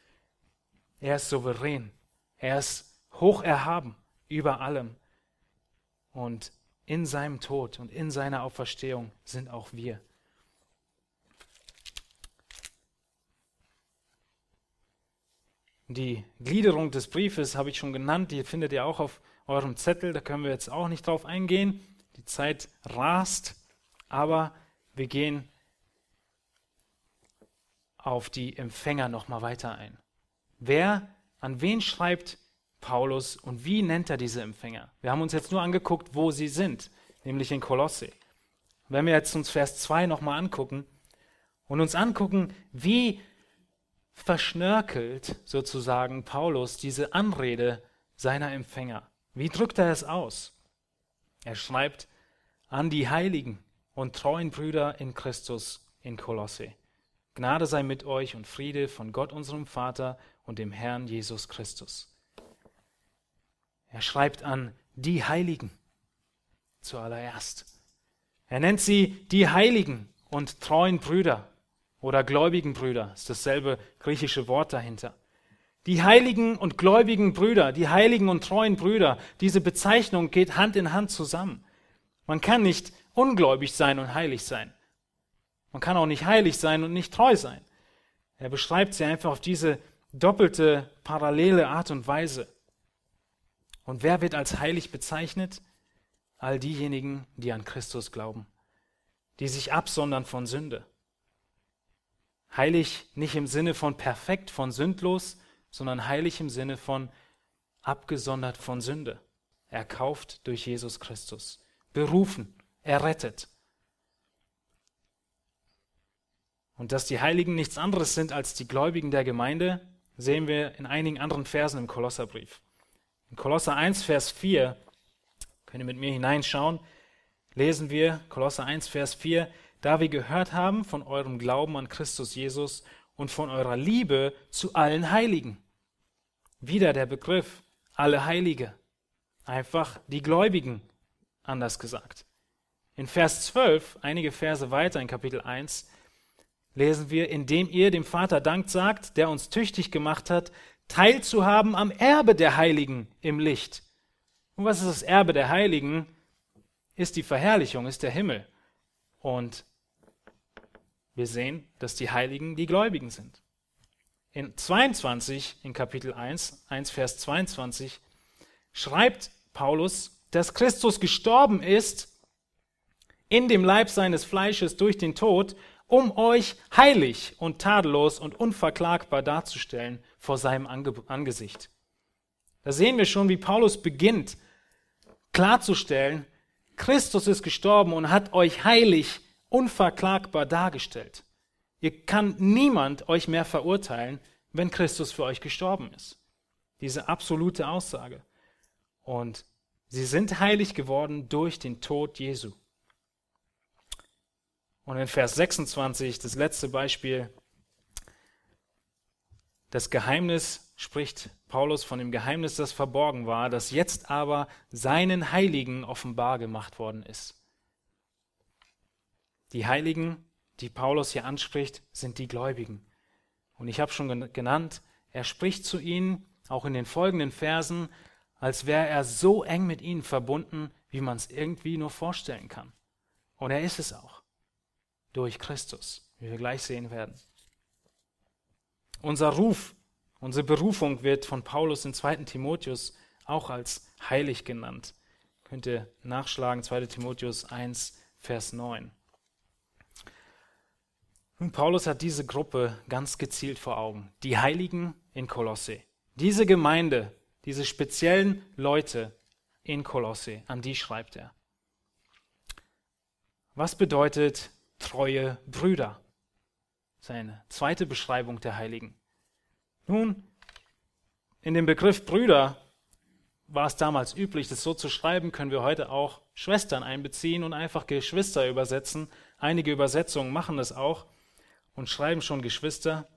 Er ist souverän. Er ist hoch erhaben über allem. Und in seinem Tod und in seiner Auferstehung sind auch wir. Die Gliederung des Briefes habe ich schon genannt, die findet ihr auch auf eurem Zettel, da können wir jetzt auch nicht drauf eingehen. Die Zeit rast, aber wir gehen auf die Empfänger nochmal weiter ein. Wer, an wen schreibt Paulus und wie nennt er diese Empfänger? Wir haben uns jetzt nur angeguckt, wo sie sind, nämlich in Kolosse. Wenn wir jetzt uns Vers 2 nochmal angucken und uns angucken, wie verschnörkelt sozusagen Paulus diese Anrede seiner Empfänger. Wie drückt er es aus? Er schreibt an die Heiligen und treuen Brüder in Christus in Kolosse. Gnade sei mit euch und Friede von Gott unserem Vater und dem Herrn Jesus Christus. Er schreibt an die Heiligen zuallererst. Er nennt sie die Heiligen und treuen Brüder oder gläubigen Brüder, ist dasselbe griechische Wort dahinter. Die heiligen und gläubigen Brüder, die heiligen und treuen Brüder, diese Bezeichnung geht Hand in Hand zusammen. Man kann nicht ungläubig sein und heilig sein. Man kann auch nicht heilig sein und nicht treu sein. Er beschreibt sie einfach auf diese doppelte, parallele Art und Weise. Und wer wird als heilig bezeichnet? All diejenigen, die an Christus glauben, die sich absondern von Sünde. Heilig nicht im Sinne von perfekt, von sündlos, sondern heilig im Sinne von abgesondert von Sünde. Erkauft durch Jesus Christus. Berufen, errettet. Und dass die Heiligen nichts anderes sind als die Gläubigen der Gemeinde, sehen wir in einigen anderen Versen im Kolosserbrief. In Kolosser 1, Vers 4, könnt ihr mit mir hineinschauen, lesen wir Kolosser 1, Vers 4, da wir gehört haben von eurem Glauben an Christus Jesus und von eurer Liebe zu allen Heiligen. Wieder der Begriff alle Heilige. Einfach die Gläubigen, anders gesagt. In Vers 12, einige Verse weiter in Kapitel 1, lesen wir, indem ihr dem Vater Dank sagt, der uns tüchtig gemacht hat, teilzuhaben am Erbe der Heiligen im Licht. Und was ist das Erbe der Heiligen? Ist die Verherrlichung, ist der Himmel. Und wir sehen, dass die Heiligen die Gläubigen sind. In 22, in Kapitel 1, 1 Vers 22, schreibt Paulus, dass Christus gestorben ist in dem Leib seines Fleisches durch den Tod um euch heilig und tadellos und unverklagbar darzustellen vor seinem Angesicht. Da sehen wir schon, wie Paulus beginnt klarzustellen, Christus ist gestorben und hat euch heilig, unverklagbar dargestellt. Ihr kann niemand euch mehr verurteilen, wenn Christus für euch gestorben ist. Diese absolute Aussage. Und sie sind heilig geworden durch den Tod Jesu. Und in Vers 26, das letzte Beispiel, das Geheimnis spricht Paulus von dem Geheimnis, das verborgen war, das jetzt aber seinen Heiligen offenbar gemacht worden ist. Die Heiligen, die Paulus hier anspricht, sind die Gläubigen. Und ich habe schon genannt, er spricht zu ihnen, auch in den folgenden Versen, als wäre er so eng mit ihnen verbunden, wie man es irgendwie nur vorstellen kann. Und er ist es auch durch Christus, wie wir gleich sehen werden. Unser Ruf, unsere Berufung wird von Paulus in 2. Timotheus auch als heilig genannt. Könnt ihr nachschlagen, 2. Timotheus 1, Vers 9. Nun, Paulus hat diese Gruppe ganz gezielt vor Augen. Die Heiligen in Kolosse. Diese Gemeinde, diese speziellen Leute in Kolosse, an die schreibt er. Was bedeutet treue Brüder. Seine zweite Beschreibung der Heiligen. Nun, in dem Begriff Brüder war es damals üblich, das so zu schreiben, können wir heute auch Schwestern einbeziehen und einfach Geschwister übersetzen. Einige Übersetzungen machen das auch und schreiben schon Geschwister.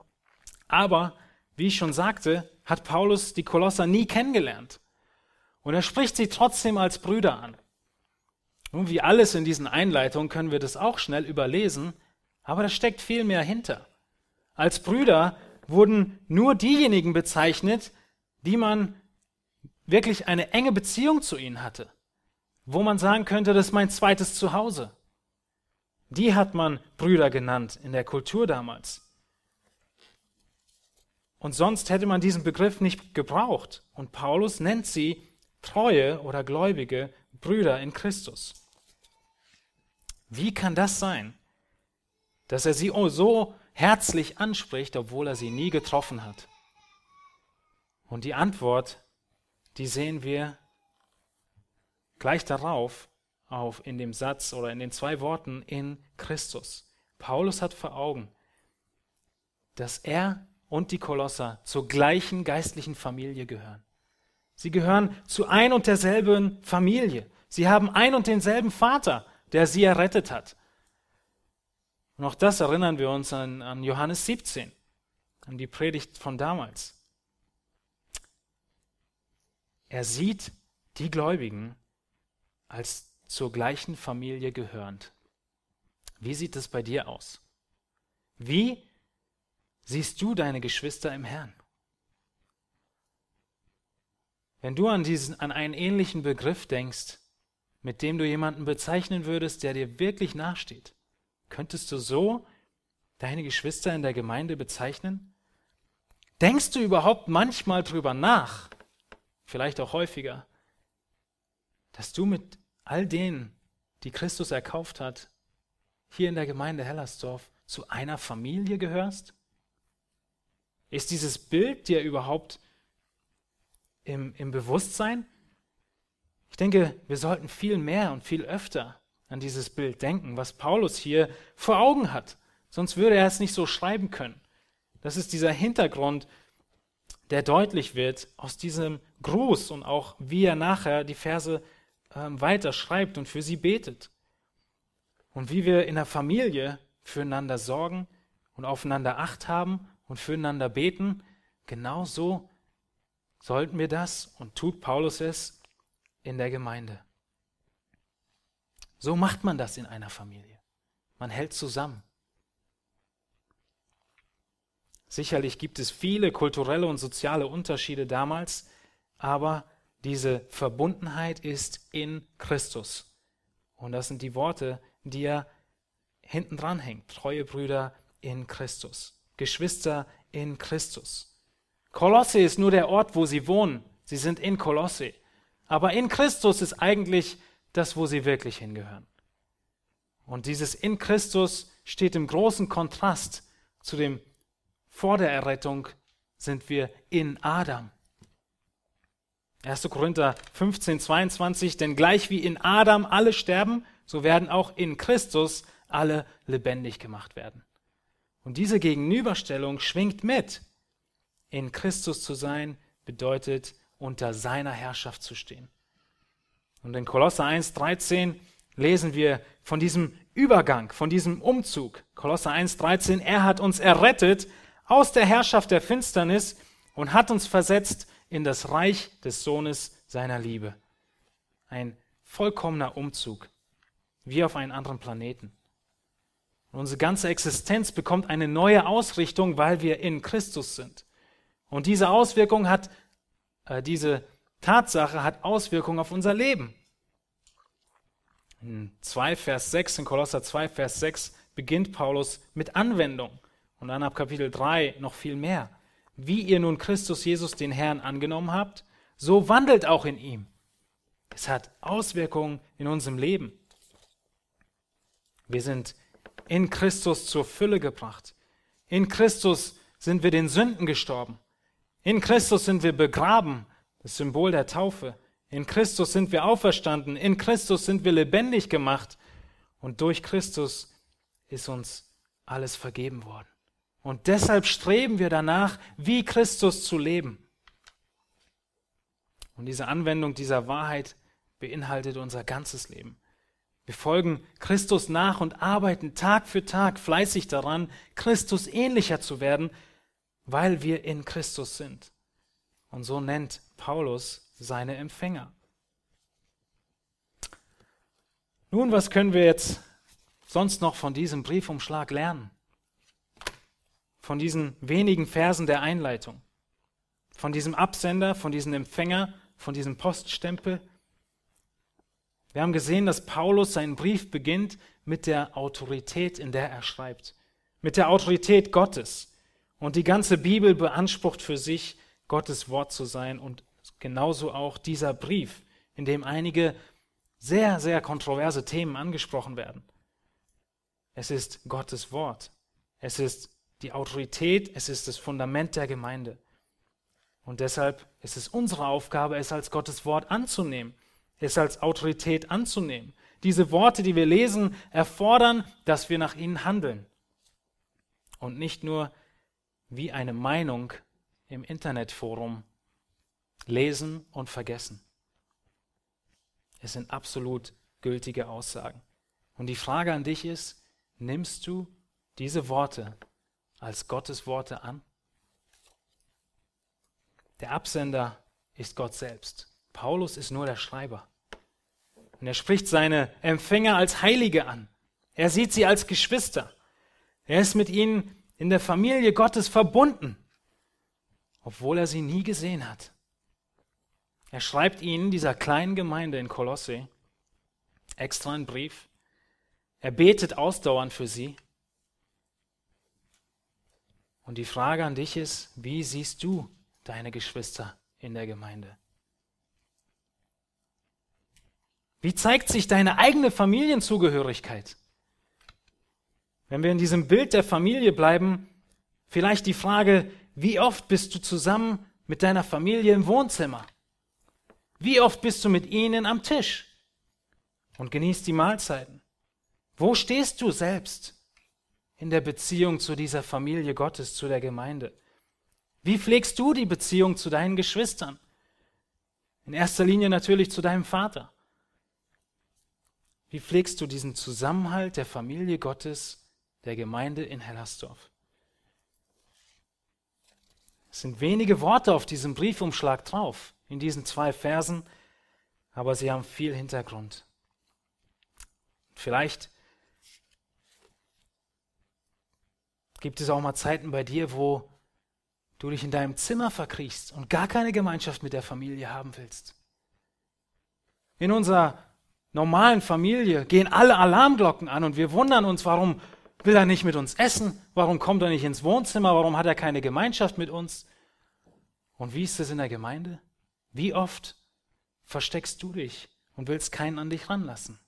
Aber, wie ich schon sagte, hat Paulus die Kolosser nie kennengelernt. Und er spricht sie trotzdem als Brüder an. Und wie alles in diesen Einleitungen können wir das auch schnell überlesen, aber da steckt viel mehr hinter. Als Brüder wurden nur diejenigen bezeichnet, die man wirklich eine enge Beziehung zu ihnen hatte, wo man sagen könnte, das ist mein zweites Zuhause. Die hat man Brüder genannt in der Kultur damals. Und sonst hätte man diesen Begriff nicht gebraucht. Und Paulus nennt sie treue oder gläubige Brüder in Christus. Wie kann das sein, dass er sie so herzlich anspricht, obwohl er sie nie getroffen hat? Und die Antwort, die sehen wir gleich darauf auf in dem Satz oder in den zwei Worten in Christus. Paulus hat vor Augen, dass er und die Kolosser zur gleichen geistlichen Familie gehören. Sie gehören zu ein und derselben Familie. Sie haben ein und denselben Vater, der sie errettet hat. Und auch das erinnern wir uns an, an Johannes 17, an die Predigt von damals. Er sieht die Gläubigen als zur gleichen Familie gehörend. Wie sieht es bei dir aus? Wie siehst du deine Geschwister im Herrn? Wenn du an, diesen, an einen ähnlichen Begriff denkst, mit dem du jemanden bezeichnen würdest, der dir wirklich nachsteht, könntest du so deine Geschwister in der Gemeinde bezeichnen? Denkst du überhaupt manchmal drüber nach, vielleicht auch häufiger, dass du mit all denen, die Christus erkauft hat, hier in der Gemeinde Hellersdorf zu einer Familie gehörst? Ist dieses Bild dir überhaupt im, im Bewusstsein? Ich denke, wir sollten viel mehr und viel öfter an dieses Bild denken, was Paulus hier vor Augen hat. Sonst würde er es nicht so schreiben können. Das ist dieser Hintergrund, der deutlich wird aus diesem Gruß und auch wie er nachher die Verse ähm, weiter schreibt und für sie betet. Und wie wir in der Familie füreinander sorgen und aufeinander Acht haben und füreinander beten, genauso sollten wir das und tut Paulus es in der Gemeinde. So macht man das in einer Familie. Man hält zusammen. Sicherlich gibt es viele kulturelle und soziale Unterschiede damals, aber diese Verbundenheit ist in Christus. Und das sind die Worte, die er hinten dran hängt. Treue Brüder in Christus. Geschwister in Christus. Kolosse ist nur der Ort, wo sie wohnen. Sie sind in Kolosse. Aber in Christus ist eigentlich das, wo sie wirklich hingehören. Und dieses in Christus steht im großen Kontrast zu dem vor der Errettung sind wir in Adam. 1. Korinther 15, 22, denn gleich wie in Adam alle sterben, so werden auch in Christus alle lebendig gemacht werden. Und diese Gegenüberstellung schwingt mit. In Christus zu sein bedeutet, unter seiner Herrschaft zu stehen. Und in Kolosser 1, 13 lesen wir von diesem Übergang, von diesem Umzug. Kolosser 1, 13, er hat uns errettet aus der Herrschaft der Finsternis und hat uns versetzt in das Reich des Sohnes seiner Liebe. Ein vollkommener Umzug, wie auf einen anderen Planeten. Und unsere ganze Existenz bekommt eine neue Ausrichtung, weil wir in Christus sind. Und diese Auswirkung hat, diese Tatsache hat Auswirkungen auf unser Leben. In 2 Vers 6, in Kolosser 2 Vers 6 beginnt Paulus mit Anwendung. Und dann ab Kapitel 3 noch viel mehr. Wie ihr nun Christus Jesus den Herrn angenommen habt, so wandelt auch in ihm. Es hat Auswirkungen in unserem Leben. Wir sind in Christus zur Fülle gebracht. In Christus sind wir den Sünden gestorben. In Christus sind wir begraben, das Symbol der Taufe. In Christus sind wir auferstanden. In Christus sind wir lebendig gemacht. Und durch Christus ist uns alles vergeben worden. Und deshalb streben wir danach, wie Christus zu leben. Und diese Anwendung dieser Wahrheit beinhaltet unser ganzes Leben. Wir folgen Christus nach und arbeiten Tag für Tag fleißig daran, Christus ähnlicher zu werden, weil wir in Christus sind. Und so nennt Paulus seine Empfänger. Nun, was können wir jetzt sonst noch von diesem Briefumschlag lernen? Von diesen wenigen Versen der Einleitung, von diesem Absender, von diesem Empfänger, von diesem Poststempel. Wir haben gesehen, dass Paulus seinen Brief beginnt mit der Autorität, in der er schreibt, mit der Autorität Gottes. Und die ganze Bibel beansprucht für sich, Gottes Wort zu sein und genauso auch dieser Brief, in dem einige sehr, sehr kontroverse Themen angesprochen werden. Es ist Gottes Wort. Es ist die Autorität, es ist das Fundament der Gemeinde. Und deshalb ist es unsere Aufgabe, es als Gottes Wort anzunehmen, es als Autorität anzunehmen. Diese Worte, die wir lesen, erfordern, dass wir nach ihnen handeln. Und nicht nur wie eine Meinung im Internetforum lesen und vergessen. Es sind absolut gültige Aussagen. Und die Frage an dich ist, nimmst du diese Worte als Gottes Worte an? Der Absender ist Gott selbst. Paulus ist nur der Schreiber. Und er spricht seine Empfänger als Heilige an. Er sieht sie als Geschwister. Er ist mit ihnen in der Familie Gottes verbunden, obwohl er sie nie gesehen hat. Er schreibt ihnen, dieser kleinen Gemeinde in Kolosse, extra einen Brief. Er betet ausdauernd für sie. Und die Frage an dich ist, wie siehst du deine Geschwister in der Gemeinde? Wie zeigt sich deine eigene Familienzugehörigkeit? Wenn wir in diesem Bild der Familie bleiben, vielleicht die Frage, wie oft bist du zusammen mit deiner Familie im Wohnzimmer? Wie oft bist du mit ihnen am Tisch und genießt die Mahlzeiten? Wo stehst du selbst in der Beziehung zu dieser Familie Gottes, zu der Gemeinde? Wie pflegst du die Beziehung zu deinen Geschwistern? In erster Linie natürlich zu deinem Vater. Wie pflegst du diesen Zusammenhalt der Familie Gottes, der Gemeinde in Hellersdorf? Es sind wenige Worte auf diesem Briefumschlag drauf in diesen zwei Versen, aber sie haben viel Hintergrund. Vielleicht gibt es auch mal Zeiten bei dir, wo du dich in deinem Zimmer verkriechst und gar keine Gemeinschaft mit der Familie haben willst. In unserer normalen Familie gehen alle Alarmglocken an und wir wundern uns, warum will er nicht mit uns essen? Warum kommt er nicht ins Wohnzimmer? Warum hat er keine Gemeinschaft mit uns? Und wie ist es in der Gemeinde? Wie oft versteckst du dich und willst keinen an dich ranlassen?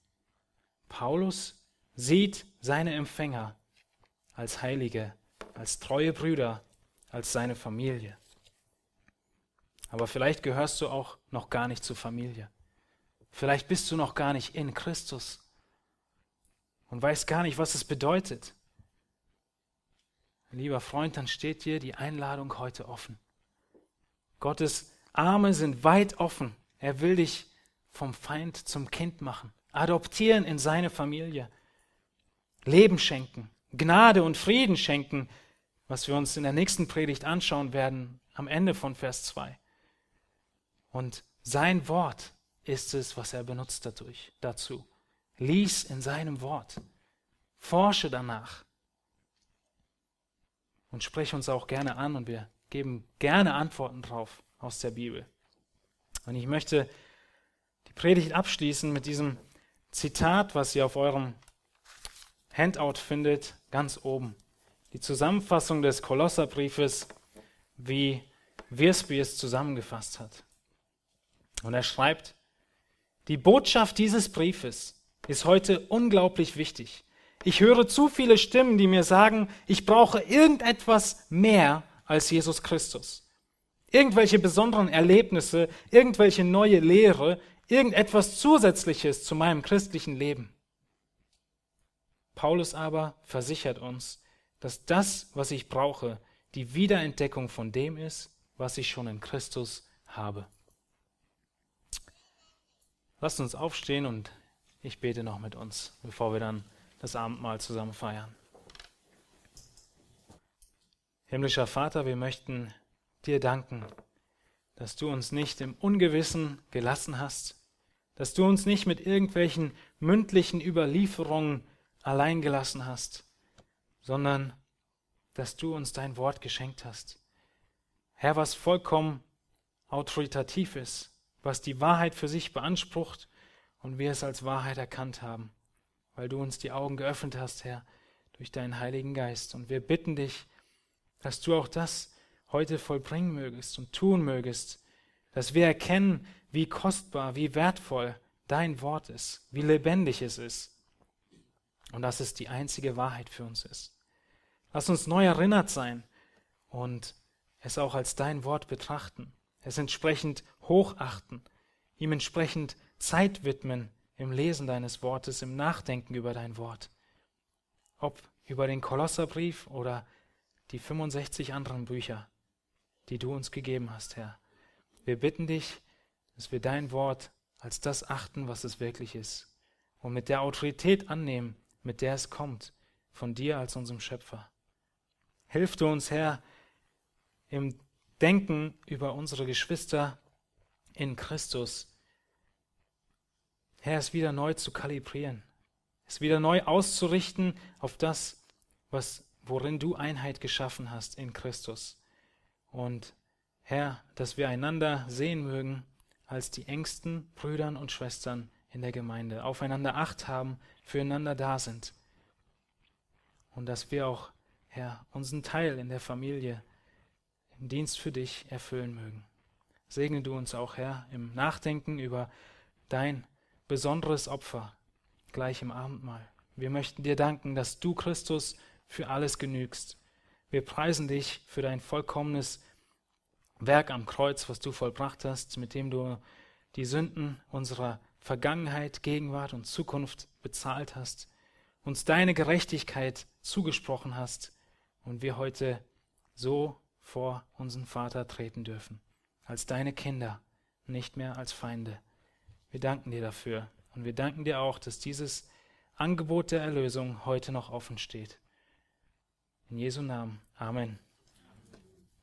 Paulus sieht seine Empfänger als Heilige, als treue Brüder, als seine Familie. Aber vielleicht gehörst du auch noch gar nicht zur Familie. Vielleicht bist du noch gar nicht in Christus und weißt gar nicht, was es bedeutet. Lieber Freund, dann steht dir die Einladung heute offen. Gottes Arme sind weit offen. Er will dich vom Feind zum Kind machen, adoptieren in seine Familie, Leben schenken, Gnade und Frieden schenken, was wir uns in der nächsten Predigt anschauen werden, am Ende von Vers 2. Und sein Wort ist es, was er benutzt dadurch, dazu. Lies in seinem Wort. Forsche danach. Und sprich uns auch gerne an und wir geben gerne Antworten drauf aus der Bibel. Und ich möchte die Predigt abschließen mit diesem Zitat, was ihr auf eurem Handout findet, ganz oben. Die Zusammenfassung des Kolosserbriefes, wie Wirsby es zusammengefasst hat. Und er schreibt, die Botschaft dieses Briefes ist heute unglaublich wichtig. Ich höre zu viele Stimmen, die mir sagen, ich brauche irgendetwas mehr als Jesus Christus irgendwelche besonderen Erlebnisse, irgendwelche neue Lehre, irgendetwas Zusätzliches zu meinem christlichen Leben. Paulus aber versichert uns, dass das, was ich brauche, die Wiederentdeckung von dem ist, was ich schon in Christus habe. Lasst uns aufstehen und ich bete noch mit uns, bevor wir dann das Abendmahl zusammen feiern. Himmlischer Vater, wir möchten dir danken, dass du uns nicht im Ungewissen gelassen hast, dass du uns nicht mit irgendwelchen mündlichen Überlieferungen allein gelassen hast, sondern dass du uns dein Wort geschenkt hast. Herr, was vollkommen autoritativ ist, was die Wahrheit für sich beansprucht und wir es als Wahrheit erkannt haben, weil du uns die Augen geöffnet hast, Herr, durch deinen Heiligen Geist. Und wir bitten dich, dass du auch das heute vollbringen mögest und tun mögest, dass wir erkennen, wie kostbar, wie wertvoll dein Wort ist, wie lebendig es ist und dass es die einzige Wahrheit für uns ist. Lass uns neu erinnert sein und es auch als dein Wort betrachten, es entsprechend hochachten, ihm entsprechend Zeit widmen im Lesen deines Wortes, im Nachdenken über dein Wort. Ob über den Kolosserbrief oder die 65 anderen Bücher, die du uns gegeben hast, Herr. Wir bitten dich, dass wir dein Wort als das achten, was es wirklich ist und mit der Autorität annehmen, mit der es kommt, von dir als unserem Schöpfer. Hilf du uns, Herr, im Denken über unsere Geschwister in Christus, Herr, es wieder neu zu kalibrieren, es wieder neu auszurichten auf das, was worin du Einheit geschaffen hast in Christus. Und Herr, dass wir einander sehen mögen als die engsten Brüdern und Schwestern in der Gemeinde, aufeinander Acht haben, füreinander da sind. Und dass wir auch, Herr, unseren Teil in der Familie, im Dienst für dich erfüllen mögen. Segne du uns auch, Herr, im Nachdenken über dein besonderes Opfer gleich im Abendmahl. Wir möchten dir danken, dass du, Christus, für alles genügst. Wir preisen dich für dein vollkommenes Werk am Kreuz, was du vollbracht hast, mit dem du die Sünden unserer Vergangenheit, Gegenwart und Zukunft bezahlt hast, uns deine Gerechtigkeit zugesprochen hast und wir heute so vor unseren Vater treten dürfen, als deine Kinder, nicht mehr als Feinde. Wir danken dir dafür und wir danken dir auch, dass dieses Angebot der Erlösung heute noch offen steht. In Jesu Namen. Amen.